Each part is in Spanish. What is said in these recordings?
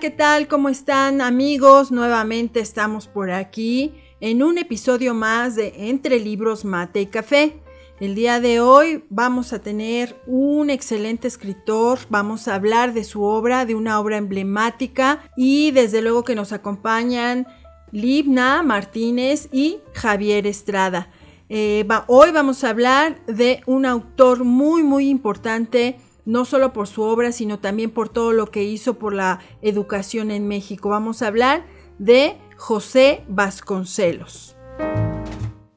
¿Qué tal? ¿Cómo están amigos? Nuevamente estamos por aquí en un episodio más de Entre Libros, Mate y Café. El día de hoy vamos a tener un excelente escritor, vamos a hablar de su obra, de una obra emblemática y desde luego que nos acompañan Libna Martínez y Javier Estrada. Eh, hoy vamos a hablar de un autor muy muy importante no solo por su obra, sino también por todo lo que hizo por la educación en México. Vamos a hablar de José Vasconcelos.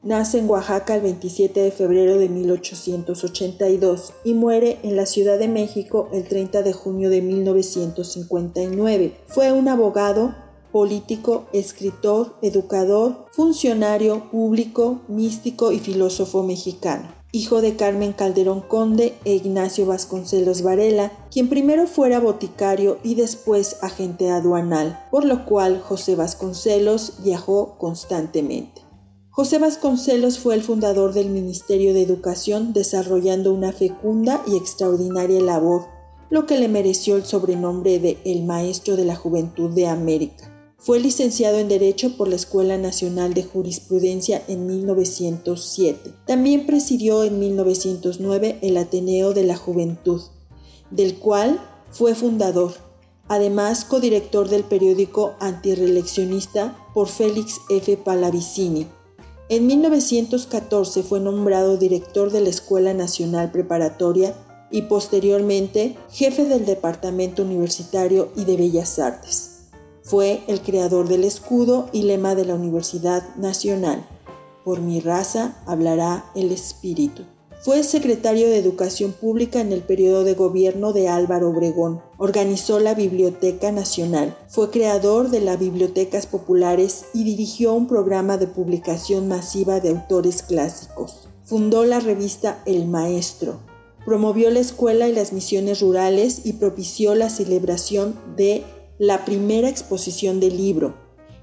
Nace en Oaxaca el 27 de febrero de 1882 y muere en la Ciudad de México el 30 de junio de 1959. Fue un abogado, político, escritor, educador, funcionario público, místico y filósofo mexicano hijo de Carmen Calderón Conde e Ignacio Vasconcelos Varela, quien primero fuera boticario y después agente aduanal, por lo cual José Vasconcelos viajó constantemente. José Vasconcelos fue el fundador del Ministerio de Educación desarrollando una fecunda y extraordinaria labor, lo que le mereció el sobrenombre de El Maestro de la Juventud de América. Fue licenciado en Derecho por la Escuela Nacional de Jurisprudencia en 1907. También presidió en 1909 el Ateneo de la Juventud, del cual fue fundador, además codirector del periódico antireeleccionista por Félix F. Palavicini. En 1914 fue nombrado director de la Escuela Nacional Preparatoria y posteriormente jefe del Departamento Universitario y de Bellas Artes. Fue el creador del escudo y lema de la Universidad Nacional. Por mi raza hablará el espíritu. Fue secretario de Educación Pública en el periodo de gobierno de Álvaro Obregón. Organizó la Biblioteca Nacional. Fue creador de las Bibliotecas Populares y dirigió un programa de publicación masiva de autores clásicos. Fundó la revista El Maestro. Promovió la escuela y las misiones rurales y propició la celebración de la primera exposición del libro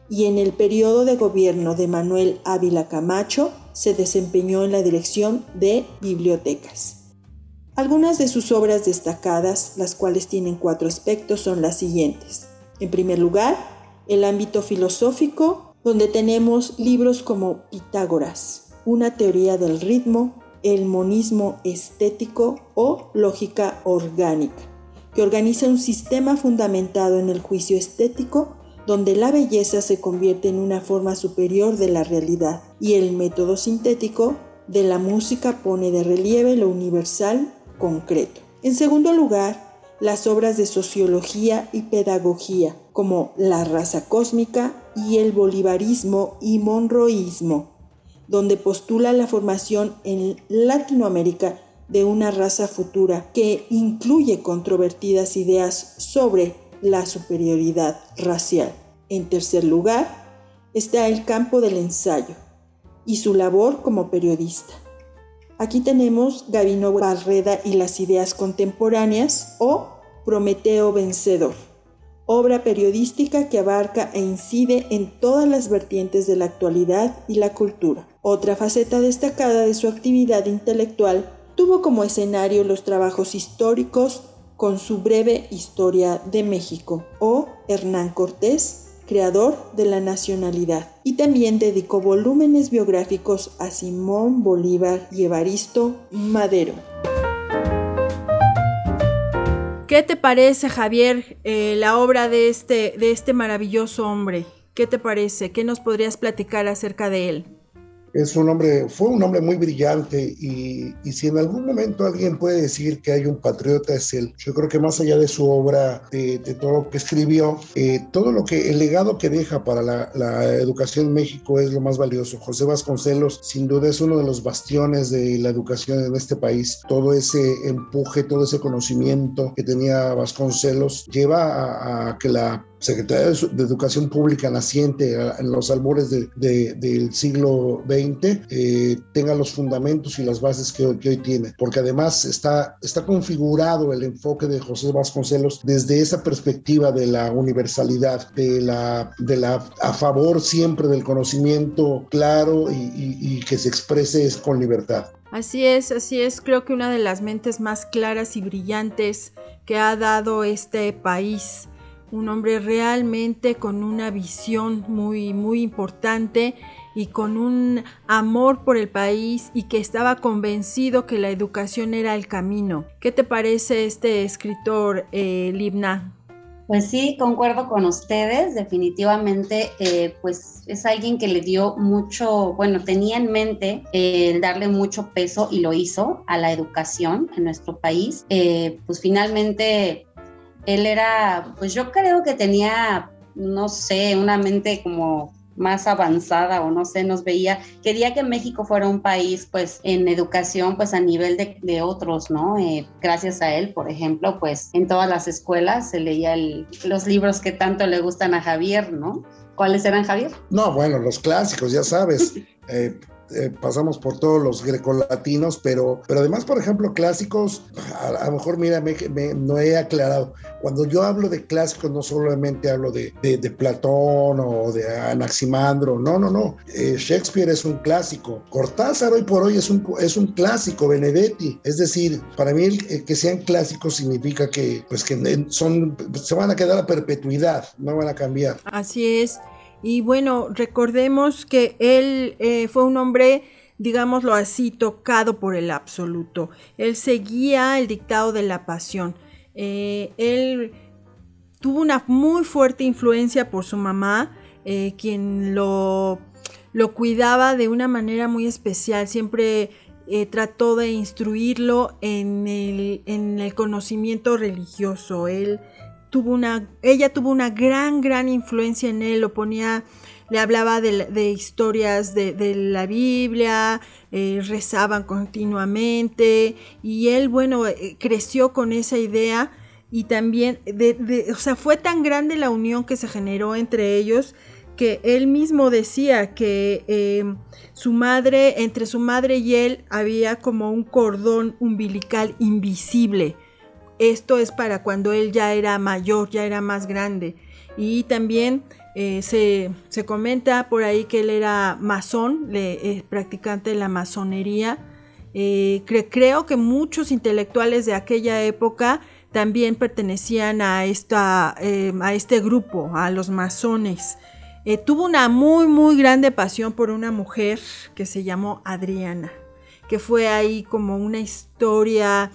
y en el periodo de gobierno de Manuel Ávila Camacho se desempeñó en la dirección de bibliotecas. Algunas de sus obras destacadas, las cuales tienen cuatro aspectos, son las siguientes. En primer lugar, el ámbito filosófico, donde tenemos libros como Pitágoras, una teoría del ritmo, el monismo estético o lógica orgánica que organiza un sistema fundamentado en el juicio estético donde la belleza se convierte en una forma superior de la realidad y el método sintético de la música pone de relieve lo universal concreto. En segundo lugar, las obras de sociología y pedagogía, como La raza cósmica y el bolivarismo y monroísmo, donde postula la formación en Latinoamérica de una raza futura que incluye controvertidas ideas sobre la superioridad racial. En tercer lugar, está el campo del ensayo y su labor como periodista. Aquí tenemos Gabino Barreda y las ideas contemporáneas o Prometeo Vencedor, obra periodística que abarca e incide en todas las vertientes de la actualidad y la cultura. Otra faceta destacada de su actividad intelectual tuvo como escenario los trabajos históricos con su breve Historia de México o Hernán Cortés, creador de la nacionalidad, y también dedicó volúmenes biográficos a Simón Bolívar y Evaristo Madero. ¿Qué te parece, Javier, eh, la obra de este, de este maravilloso hombre? ¿Qué te parece? ¿Qué nos podrías platicar acerca de él? Es un hombre, fue un hombre muy brillante y, y, si en algún momento alguien puede decir que hay un patriota es él. Yo creo que más allá de su obra, de, de todo lo que escribió, eh, todo lo que, el legado que deja para la, educación en México es lo más valioso. José Vasconcelos sin duda es uno de los bastiones de la educación en este país. Todo ese empuje, todo ese conocimiento que tenía Vasconcelos lleva a, a que la Secretaría de Educación Pública naciente en los albores del siglo XX eh, tenga los fundamentos y las bases que hoy, tiene, porque además está, está configurado el enfoque de José Vasconcelos desde esa perspectiva de la universalidad, de la, de la a favor siempre del conocimiento claro y, y que se exprese con libertad. Así es, así es, creo que una de las mentes más claras y brillantes que ha dado este país un hombre realmente con una visión muy, muy importante y con un amor por el país y que estaba convencido que la educación era el camino. ¿Qué te parece este escritor, eh, Libna? Pues sí, concuerdo con ustedes, definitivamente, eh, pues es alguien que le dio mucho, bueno, tenía en mente eh, darle mucho peso y lo hizo a la educación en nuestro país. Eh, pues finalmente él era, pues yo creo que tenía, no sé, una mente como más avanzada o no sé, nos veía, quería que México fuera un país pues en educación pues a nivel de, otros, ¿no? Eh, gracias a él, por ejemplo, pues en todas las escuelas se leía los libros que tanto le gustan a Javier, ¿no? ¿Cuáles eran, Javier? No, bueno, los clásicos, ya sabes. Eh, eh, pasamos por todos los grecolatinos, pero, pero además, por ejemplo, clásicos, a, lo mejor, mira, me, no he aclarado. Cuando yo hablo de clásicos, no solamente hablo de, de, Platón o de Anaximandro, no, no, no. Eh, Shakespeare es un clásico. Cortázar hoy por hoy es un, es un clásico, Benedetti. Es decir, para mí el, que sean clásicos significa que, pues, que son, se van a quedar a perpetuidad, no van a cambiar. Así es. Y bueno, recordemos que él eh, fue un hombre, digámoslo así, tocado por el absoluto. Él seguía el dictado de la pasión. Eh, él tuvo una muy fuerte influencia por su mamá, eh, quien lo, lo, cuidaba de una manera muy especial. Siempre trató de instruirlo en el, en el conocimiento religioso. Él una, ella tuvo una gran, gran influencia en él, lo ponía, le hablaba de, historias de, la Biblia, eh, rezaban continuamente y él, bueno, eh, creció con esa idea y también, de, o sea, fue tan grande la unión que se generó entre ellos que él mismo decía que em, su madre, entre su madre y él había como un cordón umbilical invisible esto es para cuando él ya era mayor, ya era más grande. Y también eh, se, comenta por ahí que él era masón, le, practicante de la masonería. Eh, creo que muchos intelectuales de aquella época también pertenecían a, esta, eh, a este grupo, a los masones. tuvo una muy, muy grande pasión por una mujer que se llamó Adriana, que fue ahí como una historia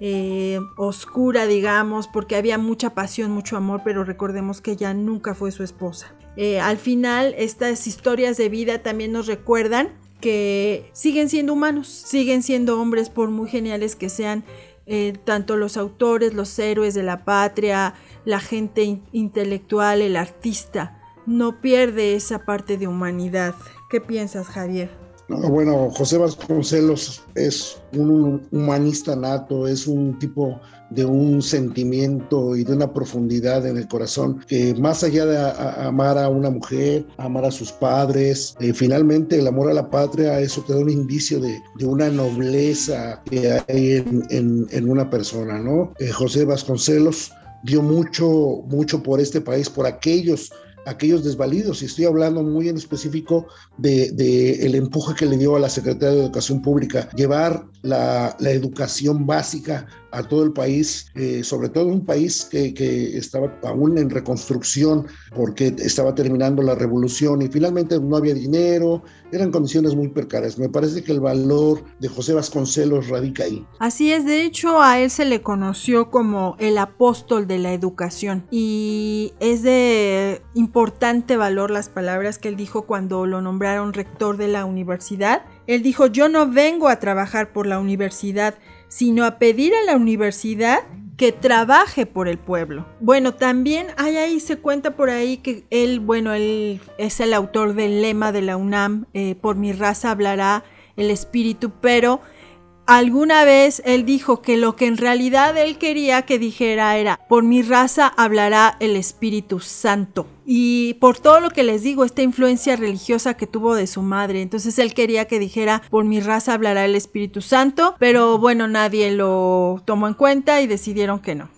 eh, oscura, digamos, porque había mucha pasión, mucho amor, pero recordemos que ella nunca fue su esposa. Eh, al final, estas historias de vida también nos recuerdan que siguen siendo humanos, siguen siendo hombres por muy geniales que sean eh, tanto los autores, los héroes de la patria, la gente intelectual, el artista, no pierde esa parte de humanidad. ¿Qué piensas, Javier? Bueno, José Vasconcelos es un humanista nato, es un tipo de un sentimiento y de una profundidad en el corazón que más allá de amar a una mujer, amar a sus padres, eh, finalmente el amor a la patria, eso te da un indicio de, una nobleza que hay en, una persona, ¿no? Eh, José Vasconcelos dio mucho, mucho por este país, por aquellos aquellos desvalidos. Y estoy hablando muy en específico de, el empuje que le dio a la Secretaría de Educación Pública, llevar la, la educación básica a todo el país, eh, sobre todo un país que, que, estaba aún en reconstrucción porque estaba terminando la revolución y finalmente no había dinero, eran condiciones muy precarias. Me parece que el valor de José Vasconcelos radica ahí. Así es, de hecho a él se le conoció como el apóstol de la educación y es de importante valor las palabras que él dijo cuando lo nombraron rector de la universidad. Él dijo, yo no vengo a trabajar por la universidad, sino a pedir a la universidad que trabaje por el pueblo. Bueno, también hay ahí, se cuenta por ahí que él, bueno, él es el autor del lema de la UNAM, eh, por mi raza hablará el espíritu, pero Alguna vez él dijo que lo que en realidad él quería que dijera era, por mi raza hablará el Espíritu Santo. Y por todo lo que les digo, esta influencia religiosa que tuvo de su madre. Entonces él quería que dijera, por mi raza hablará el Espíritu Santo, pero bueno, nadie lo tomó en cuenta y decidieron que no.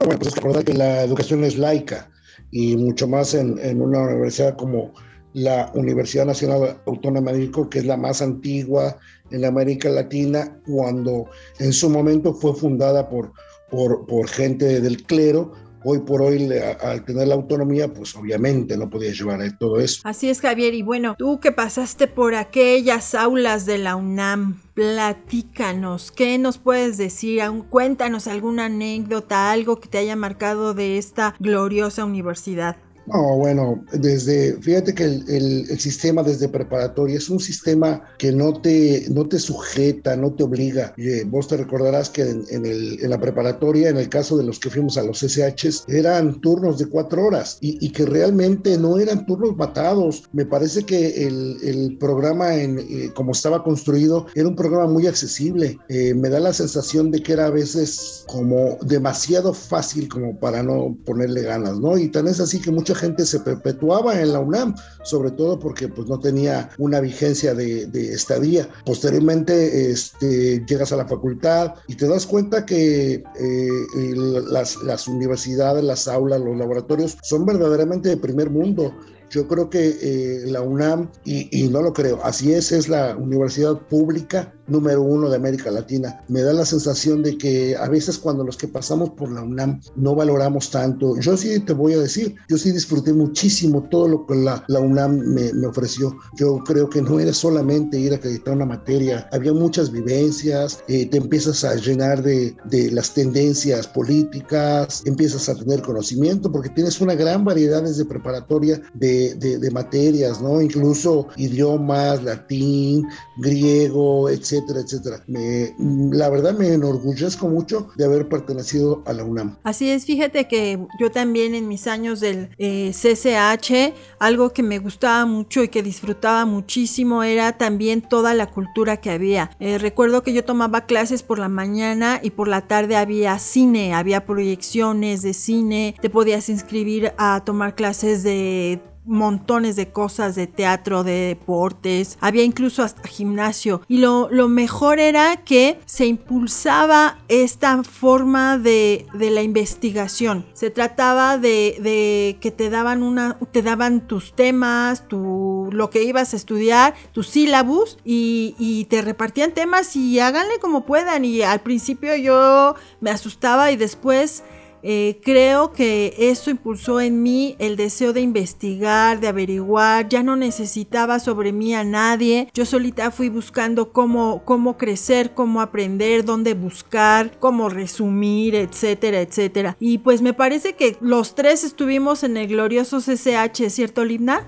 Bueno, pues recordar que la educación es laica y mucho más en, en una universidad como la Universidad Nacional Autónoma de México, que es la más antigua en América Latina, cuando en su momento fue fundada por, por, gente del clero, hoy por hoy, al tener la autonomía, pues obviamente no podía llevar todo eso. Así es, Javier. Y bueno, tú que pasaste por aquellas aulas de la UNAM, platícanos, ¿qué nos puedes decir? Cuéntanos alguna anécdota, algo que te haya marcado de esta gloriosa universidad. No, bueno, desde, fíjate que el, sistema desde preparatoria es un sistema que no te, no te sujeta, no te obliga. Eh, vos te recordarás que en, el, en, la preparatoria, en el caso de los que fuimos a los SHs, eran turnos de cuatro horas y, que realmente no eran turnos matados. Me parece que el, programa, en, eh, como estaba construido, era un programa muy accesible. Eh, me da la sensación de que era a veces como demasiado fácil como para no ponerle ganas, ¿no? Y tan es así que mucha gente se perpetuaba en la UNAM, sobre todo porque pues no tenía una vigencia de, estadía. Posteriormente este, llegas a la facultad y te das cuenta que eh, las, las universidades, las aulas, los laboratorios son verdaderamente de primer mundo. Yo creo que eh, la UNAM, y, no lo creo, así es, es la universidad pública número uno de América Latina. Me da la sensación de que a veces cuando los que pasamos por la UNAM no valoramos tanto. Yo sí te voy a decir, yo sí disfruté muchísimo todo lo que la, la UNAM me, me, ofreció. Yo creo que no era solamente ir a acreditar una materia, había muchas vivencias, eh, te empiezas a llenar de, de las tendencias políticas, empiezas a tener conocimiento porque tienes una gran variedad desde preparatoria de de, materias, ¿no? Incluso idiomas, latín, griego, etcétera, etcétera. Me, la verdad me enorgullezco mucho de haber pertenecido a la UNAM. Así es, fíjate que yo también en mis años del eh, CCH, algo que me gustaba mucho y que disfrutaba muchísimo era también toda la cultura que había. Eh, recuerdo que yo tomaba clases por la mañana y por la tarde había cine, había proyecciones de cine, te podías inscribir a tomar clases de montones de cosas de teatro, de deportes, había incluso hasta gimnasio. Y lo, lo mejor era que se impulsaba esta forma de, de la investigación. Se trataba de, de, que te daban una, te daban tus temas, tu, lo que ibas a estudiar, tus sílabus y, y te repartían temas y háganle como puedan. Y al principio yo me asustaba y después eh, creo que eso impulsó en mí el deseo de investigar, de averiguar, ya no necesitaba sobre mí a nadie, yo solita fui buscando cómo, cómo crecer, cómo aprender, dónde buscar, cómo resumir, etcétera, etcétera. Y pues me parece que los tres estuvimos en el glorioso CCH, ¿cierto, Libna?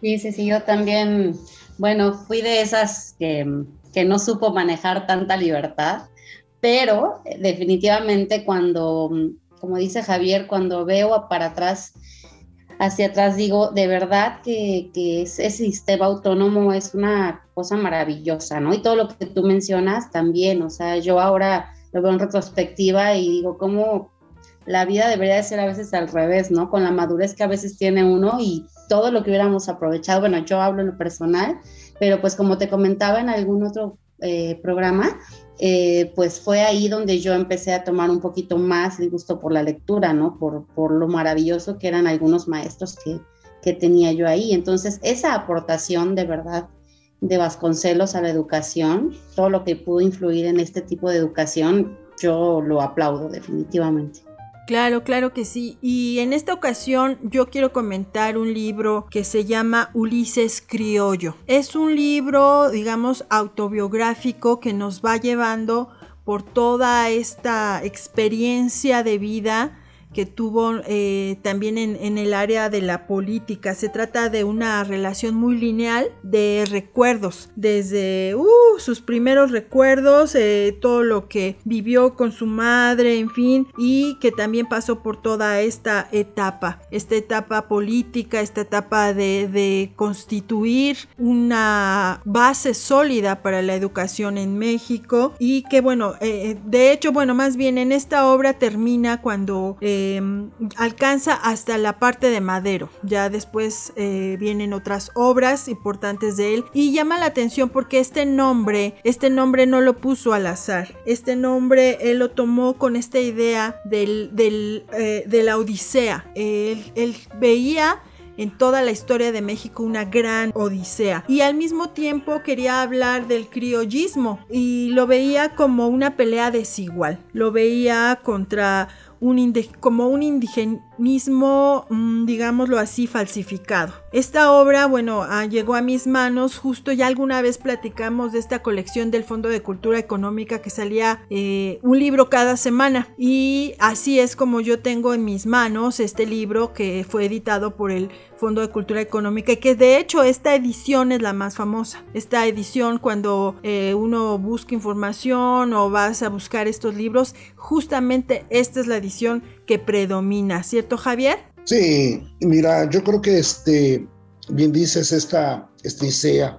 Sí, sí, sí, yo también, bueno, fui de esas que, que no supo manejar tanta libertad, pero definitivamente cuando como dice Javier, cuando veo para atrás, hacia atrás, digo, de verdad que, ese sistema autónomo es una cosa maravillosa, ¿no? Y todo lo que tú mencionas también, o sea, yo ahora lo veo en retrospectiva y digo, cómo la vida debería de ser a veces al revés, ¿no? Con la madurez que a veces tiene uno y todo lo que hubiéramos aprovechado, bueno, yo hablo en lo personal, pero pues como te comentaba en algún otro eh, programa, eh, pues fue ahí donde yo empecé a tomar un poquito más de gusto por la lectura, ¿no? Por, por lo maravilloso que eran algunos maestros que, que tenía yo ahí. Entonces, esa aportación de verdad de Vasconcelos a la educación, todo lo que pudo influir en este tipo de educación, yo lo aplaudo definitivamente. Claro, claro que sí. Y en esta ocasión yo quiero comentar un libro que se llama Ulises Criollo. Es un libro, digamos, autobiográfico que nos va llevando por toda esta experiencia de vida que tuvo eh, también en, el área de la política. Se trata de una relación muy lineal de recuerdos, desde uh, sus primeros recuerdos, eh, todo lo que vivió con su madre, en fin, y que también pasó por toda esta etapa, esta etapa política, esta etapa de, constituir una base sólida para la educación en México y que bueno, eh, de hecho, bueno, más bien en esta obra termina cuando em, alcanza hasta la parte de Madero. Ya después eh, vienen otras obras importantes de él y llama la atención porque este nombre, este nombre no lo puso al azar. Este nombre él lo tomó con esta idea del, eh, de la Odisea. Él, él veía en toda la historia de México una gran odisea. Y al mismo tiempo quería hablar del criollismo y lo veía como una pelea desigual. Lo veía contra un como un indigenismo, mm, digámoslo así, falsificado. Esta obra, bueno, ah, llegó a mis manos justo ya alguna vez platicamos de esta colección del Fondo de Cultura Económica que salía eh, un libro cada semana y así es como yo tengo en mis manos este libro que fue editado por el Fondo de Cultura Económica y que de hecho esta edición es la más famosa. Esta edición cuando eh, uno busca información o vas a buscar estos libros, justamente esta es la edición que predomina, ¿cierto Javier? Sí, mira, yo creo que este, bien dices, esta, esta ICEA,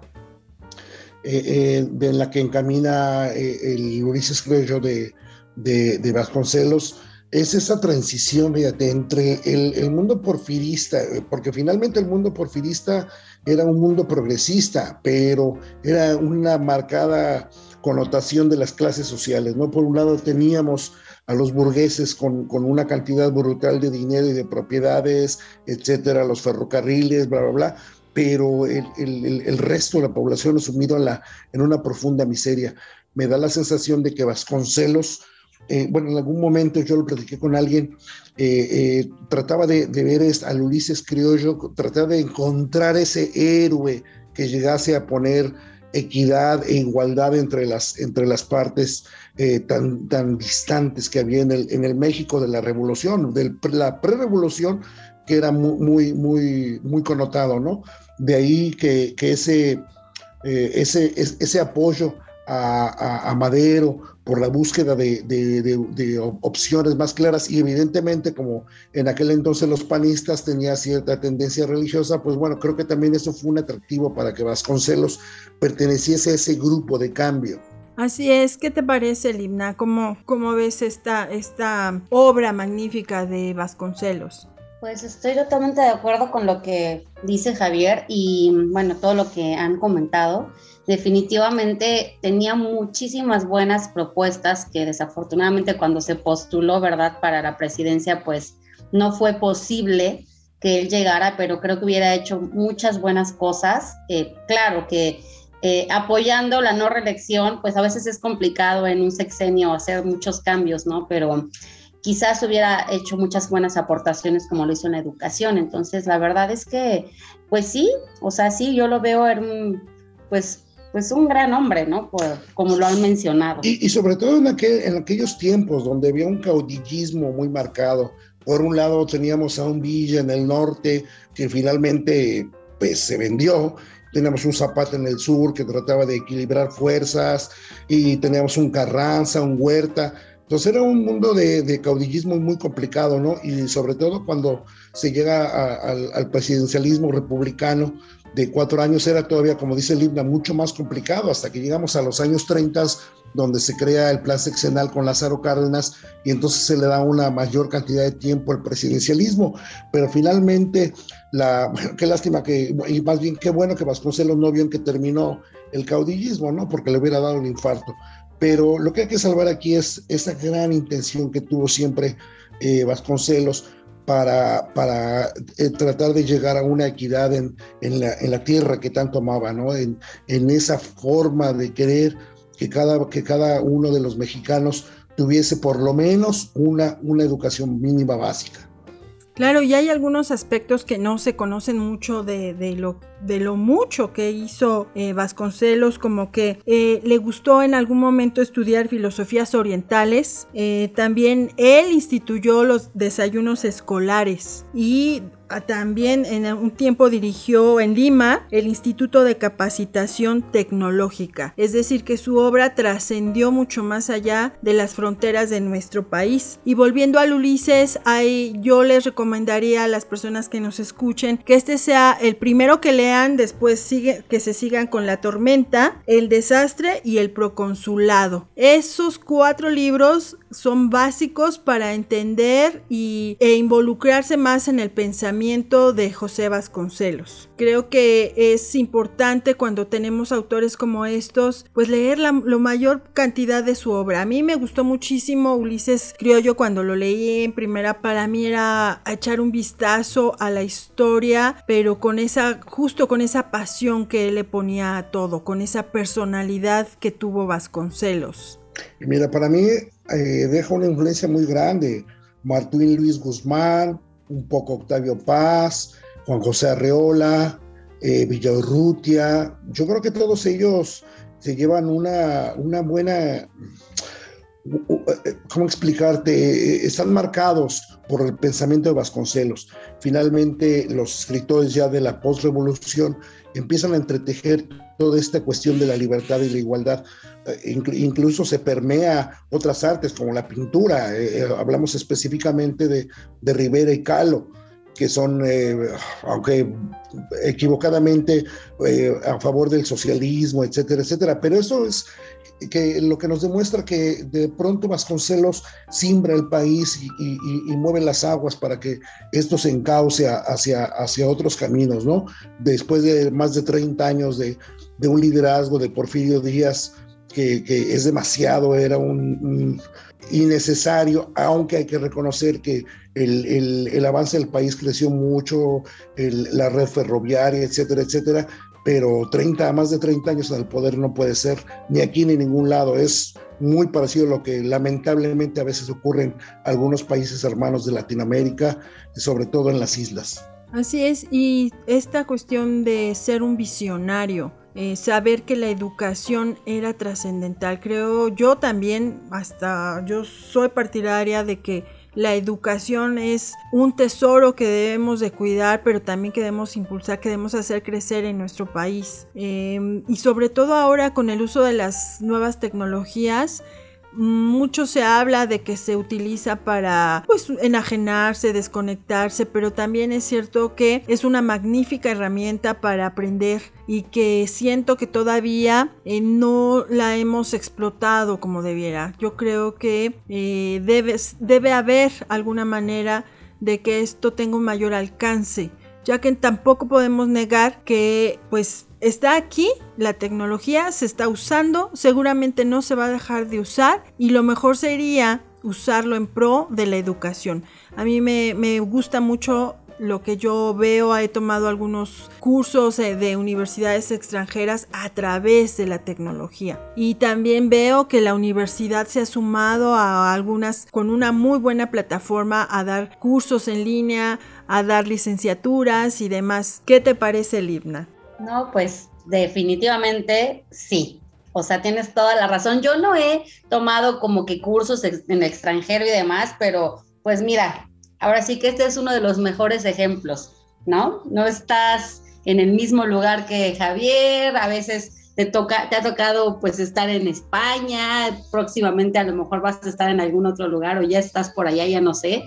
eh, eh, de la que encamina eh, el Ulises Crello de, de, Vasconcelos, es esa transición, fíjate, entre el, el, mundo porfirista, porque finalmente el mundo porfirista era un mundo progresista, pero era una marcada connotación de las clases sociales, ¿no? Por un lado teníamos a los burgueses con, con, una cantidad brutal de dinero y de propiedades, etcétera, los ferrocarriles, bla, bla, bla, pero el, el, el resto de la población sumido en, la, en una profunda miseria. Me da la sensación de que Vasconcelos, eh, bueno, en algún momento yo lo platiqué con alguien, eh, eh, trataba de, de, ver al Ulises Criollo, trataba de encontrar ese héroe que llegase a poner equidad e igualdad entre las, entre las partes eh, tan, tan distantes que había en el, en el México de la revolución, de la pre-revolución, que era muy, muy, muy, connotado, ¿no? De ahí que, que ese, eh, ese, ese apoyo a, a, Madero por la búsqueda de, de, de, opciones más claras y evidentemente como en aquel entonces los panistas tenía cierta tendencia religiosa, pues bueno, creo que también eso fue un atractivo para que Vasconcelos perteneciese a ese grupo de cambio. Así es, ¿qué te parece, Limna? ¿Cómo, cómo ves esta, esta obra magnífica de Vasconcelos? Pues estoy totalmente de acuerdo con lo que dice Javier y bueno, todo lo que han comentado. Definitivamente tenía muchísimas buenas propuestas que desafortunadamente cuando se postuló, ¿verdad?, para la presidencia, pues no fue posible que él llegara, pero creo que hubiera hecho muchas buenas cosas. Eh, claro que eh, apoyando la no reelección, pues a veces es complicado en un sexenio hacer muchos cambios, ¿no? Pero quizás hubiera hecho muchas buenas aportaciones como lo hizo en la educación. Entonces, la verdad es que, pues sí, o sea, sí, yo lo veo en, pues, pues un gran hombre, ¿no? como lo han mencionado. Y, sobre todo en, aquel, en aquellos tiempos donde había un caudillismo muy marcado. Por un lado teníamos a un Villa en el norte que finalmente pues se vendió teníamos un Zapata en el sur que trataba de equilibrar fuerzas y teníamos un Carranza, un Huerta. Entonces era un mundo de, caudillismo muy complicado, ¿no? Y sobre todo cuando se llega al, presidencialismo republicano de cuatro años era todavía, como dice el mucho más complicado, hasta que llegamos a los años 30, donde se crea el plan seccional con Lázaro Cárdenas y entonces se le da una mayor cantidad de tiempo al presidencialismo. Pero finalmente, la, qué lástima que, y más bien qué bueno que Vasconcelos no vio en que terminó el caudillismo, ¿no? Porque le hubiera dado un infarto. Pero lo que hay que salvar aquí es esa gran intención que tuvo siempre eh, Vasconcelos para, para eh, tratar de llegar a una equidad en, en, la, en, la, tierra que tanto amaba, ¿no? En, en esa forma de querer que cada, que cada uno de los mexicanos tuviese por lo menos una, una educación mínima básica. Claro, y hay algunos aspectos que no se conocen mucho de, lo, de lo mucho que hizo eh, Vasconcelos, como que eh, le gustó en algún momento estudiar filosofías orientales. Eh, también él instituyó los desayunos escolares y también en un tiempo dirigió en Lima el Instituto de Capacitación Tecnológica, es decir, que su obra trascendió mucho más allá de las fronteras de nuestro país. Y volviendo al Ulises, yo les recomendaría a las personas que nos escuchen que este sea el primero que lean, después que se sigan con La Tormenta, El Desastre y El Proconsulado. Esos cuatro libros son básicos para entender y, e involucrarse más en el pensamiento de José Vasconcelos. Creo que es importante cuando tenemos autores como estos, pues leer la mayor cantidad de su obra. A mí me gustó muchísimo Ulises Criollo cuando lo leí en primera. Para mí era echar un vistazo a la historia, pero con esa, justo con esa pasión que él le ponía a todo, con esa personalidad que tuvo Vasconcelos. Mira, para mí eh, deja una influencia muy grande. Martín Luis Guzmán, un poco Octavio Paz, Juan José Arreola, eh. Yo creo que todos ellos se llevan una, una buena, ¿cómo explicarte? Están marcados por el pensamiento de Vasconcelos. Finalmente, los escritores ya de la postrevolución empiezan a entretejer toda esta cuestión de la libertad y la igualdad. Eh, incluso se permea otras artes como la pintura. Eh, eh, hablamos específicamente de, de, Rivera y Calo, que son, aunque equivocadamente, a favor del socialismo, etcétera, etcétera. Pero eso es que lo que nos demuestra que de pronto Vasconcelos simbra el país y, mueve las aguas para que esto se encauce hacia, hacia otros caminos, ¿no? Después de más de 30 años de, un liderazgo de Porfirio Díaz, que, es demasiado, era un, innecesario, aunque hay que reconocer que el, avance del país creció mucho, la red ferroviaria, etcétera, etcétera, pero 30, más de 30 años en el poder no puede ser ni aquí ni en ningún lado. Es muy parecido a lo que lamentablemente a veces ocurre en algunos países hermanos de Latinoamérica, sobre todo en las islas. Así es, y esta cuestión de ser un visionario, eh, saber que la educación era trascendental, creo yo también, hasta yo soy partidaria de que la educación es un tesoro que debemos de cuidar, pero también que debemos impulsar, que debemos hacer crecer en nuestro país. Em, y sobre todo ahora con el uso de las nuevas tecnologías, mucho se habla de que se utiliza para pues enajenarse, desconectarse, pero también es cierto que es una magnífica herramienta para aprender y que siento que todavía eh, no la hemos explotado como debiera. Yo creo que eh, debe haber alguna manera de que esto tenga un mayor alcance ya que tampoco podemos negar que pues está aquí, la tecnología se está usando, seguramente no se va a dejar de usar y lo mejor sería usarlo en pro de la educación. A mí me, me gusta mucho lo que yo veo, he tomado algunos cursos eh, de universidades extranjeras a través de la tecnología. Y también veo que la universidad se ha sumado a algunas con una muy buena plataforma a dar cursos en línea, a dar licenciaturas y demás. ¿Qué te parece, Libna? No, pues definitivamente sí. O sea, tienes toda la razón. Yo no he tomado como que cursos en el extranjero y demás, pero pues mira, ahora sí que este es uno de los mejores ejemplos, ¿no? No estás en el mismo lugar que Javier, a veces te toca, te ha tocado pues estar en España, próximamente a lo mejor vas a estar en algún otro lugar o ya estás por allá, ya no sé,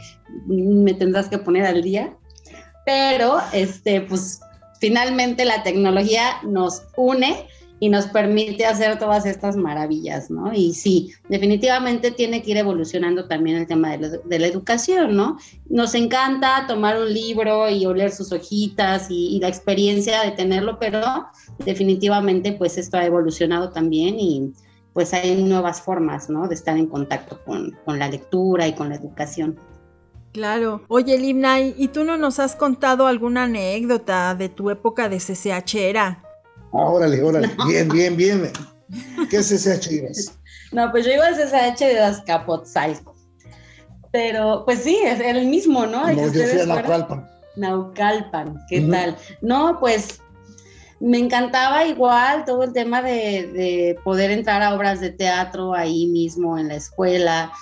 me tendrás que poner al día. Pero este pues finalmente la tecnología nos une y nos permite hacer todas estas maravillas, ¿no? Y sí, definitivamente tiene que ir evolucionando también el tema de la, educación, ¿no? Nos encanta tomar un libro y oler sus hojitas y, la experiencia de tenerlo, pero definitivamente pues esto ha evolucionado también y pues hay nuevas formas, ¿no? De estar en contacto con, con la lectura y con la educación. Claro. Oye, Limna, ¿y tú no nos has contado alguna anécdota de tu época de CCH era? Órale, órale. Bien, bien, bien. ¿Qué es CCH ibas? No, pues yo iba a CCH de Azcapotzalco. Pero, pues sí, es el mismo, ¿no? No, yo fui a Naucalpan. Naucalpan, ¿qué tal? No, pues me encantaba igual todo el tema de, de, poder entrar a obras de teatro ahí mismo en la escuela.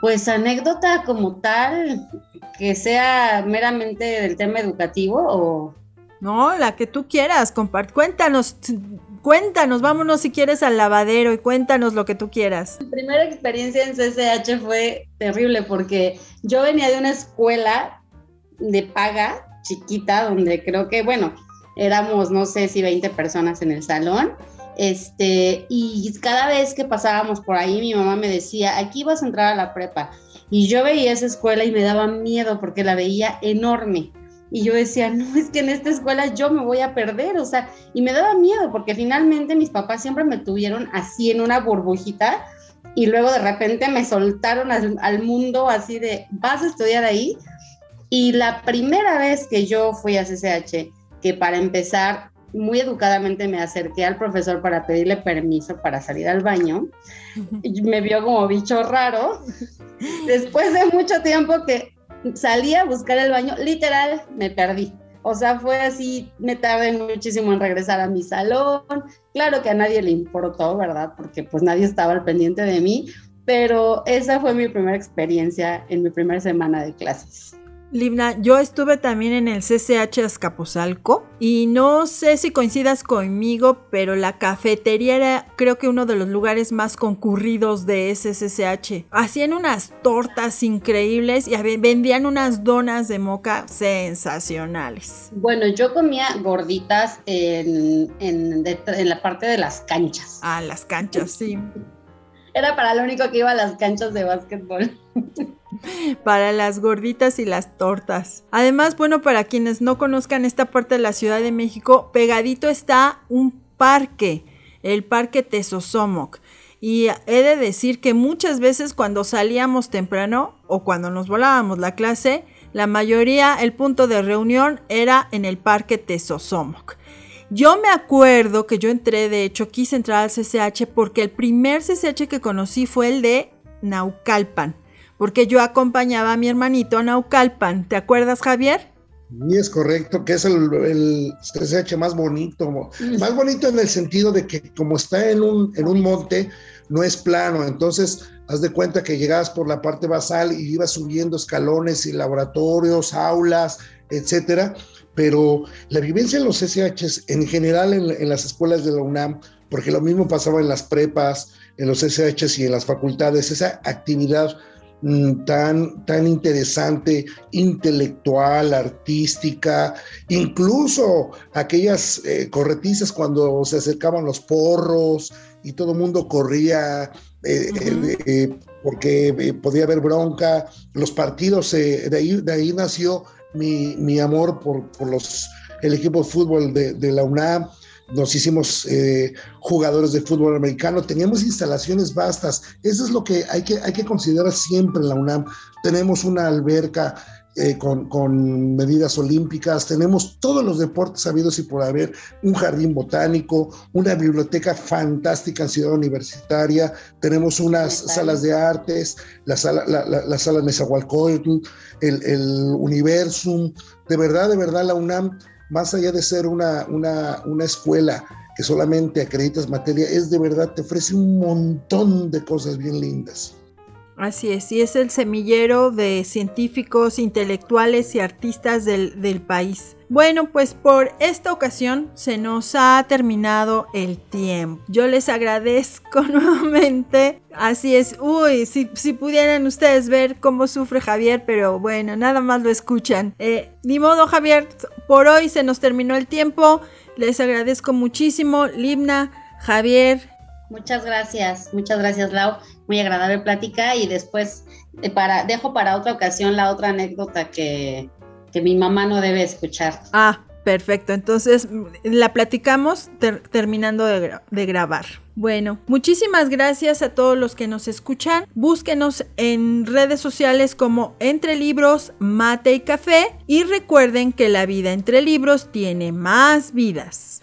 Pues anécdota como tal, que sea meramente del tema educativo o... No, la que tú quieras, compart cuéntanos, cuéntanos, vámonos si quieres al lavadero y cuéntanos lo que tú quieras. Mi primera experiencia en CCH fue terrible porque yo venía de una escuela de paga chiquita donde creo que, bueno, éramos no sé si 20 personas en el salón. Este, y cada vez que pasábamos por ahí, mi mamá me decía, aquí vas a entrar a la prepa. Y yo veía esa escuela y me daba miedo porque la veía enorme. Y yo decía, no, es que en esta escuela yo me voy a perder, o sea, y me daba miedo porque finalmente mis papás siempre me tuvieron así en una burbujita y luego de repente me soltaron al, al mundo así de, vas a estudiar ahí. Y la primera vez que yo fui a CCH, que para empezar, muy educadamente me acerqué al profesor para pedirle permiso para salir al baño. Me vio como bicho raro. Después de mucho tiempo que salí a buscar el baño, literal, me perdí. O sea, fue así, me tardé muchísimo en regresar a mi salón. Claro que a nadie le importó, ¿verdad? Porque pues nadie estaba al pendiente de mí, pero esa fue mi primera experiencia en mi primera semana de clases. Libna, yo estuve también en el CCH Azcapotzalco y no sé si coincidas conmigo, pero la cafetería era creo que uno de los lugares más concurridos de ese CCH. Hacían unas tortas increíbles y vendían unas donas de moca sensacionales. Bueno, yo comía gorditas en, en, en la parte de las canchas. Ah, las canchas, sí. Era para lo único que iba a las canchas de básquetbol. para las gorditas y las tortas. Además, bueno, para quienes no conozcan esta parte de la Ciudad de México, pegadito está un parque, el Parque Tesosomoc. Y he de decir que muchas veces cuando salíamos temprano o cuando nos volábamos la clase, la mayoría, el punto de reunión era en el Parque Tesosomoc. Yo me acuerdo que yo entré, de hecho, quise entrar al CCH porque el primer CCH que conocí fue el de Naucalpan, porque yo acompañaba a mi hermanito a Naucalpan. ¿Te acuerdas, Javier? Sí, es correcto, que es el, CCH más bonito, más bonito en el sentido de que como está en un, en un monte, no es plano, entonces haz de cuenta que llegabas por la parte basal y ibas subiendo escalones y laboratorios, aulas, etcétera, pero la vivencia en los SHs, en general en, las escuelas de la UNAM, porque lo mismo pasaba en las prepas, en los SHs y en las facultades, esa actividad mm, tan, tan interesante, intelectual, artística, incluso aquellas eh, corretizas cuando se acercaban los porros y todo el mundo corría eh, eh, porque podía haber bronca, los partidos, de, ahí, de ahí nació mi, mi amor por, por, los, el equipo de fútbol de, la UNAM, nos hicimos eh, jugadores de fútbol americano, teníamos instalaciones vastas, eso es lo que hay que, hay que considerar siempre en la UNAM. Tenemos una alberca eh, con, con, medidas olímpicas, tenemos todos los deportes habidos y por haber, un jardín botánico, una biblioteca fantástica en Ciudad Universitaria, tenemos unas salas de artes, la sala, la, la, la sala Nezahualcóyotl, el, el Universum, de verdad, de verdad la UNAM, más allá de ser una, una, una escuela que solamente acreditas materia, es de verdad, te ofrece un montón de cosas bien lindas. Así es, y es el semillero de científicos, intelectuales y artistas del, del, país. Bueno, pues por esta ocasión se nos ha terminado el tiempo. Yo les agradezco nuevamente. Así es, uy, si, si pudieran ustedes ver cómo sufre Javier, pero bueno, nada más lo escuchan. Eh, ni modo, Javier, por hoy se nos terminó el tiempo. Les agradezco muchísimo, Libna, Javier, Muchas gracias, muchas gracias Lau, muy agradable plática y después eh, para, dejo para otra ocasión la otra anécdota que, que mi mamá no debe escuchar. Ah, perfecto, entonces la platicamos ter terminando de, gra de grabar. Bueno, muchísimas gracias a todos los que nos escuchan. Búsquenos en redes sociales como Entre Libros, Mate y Café. Y recuerden que la vida entre libros tiene más vidas.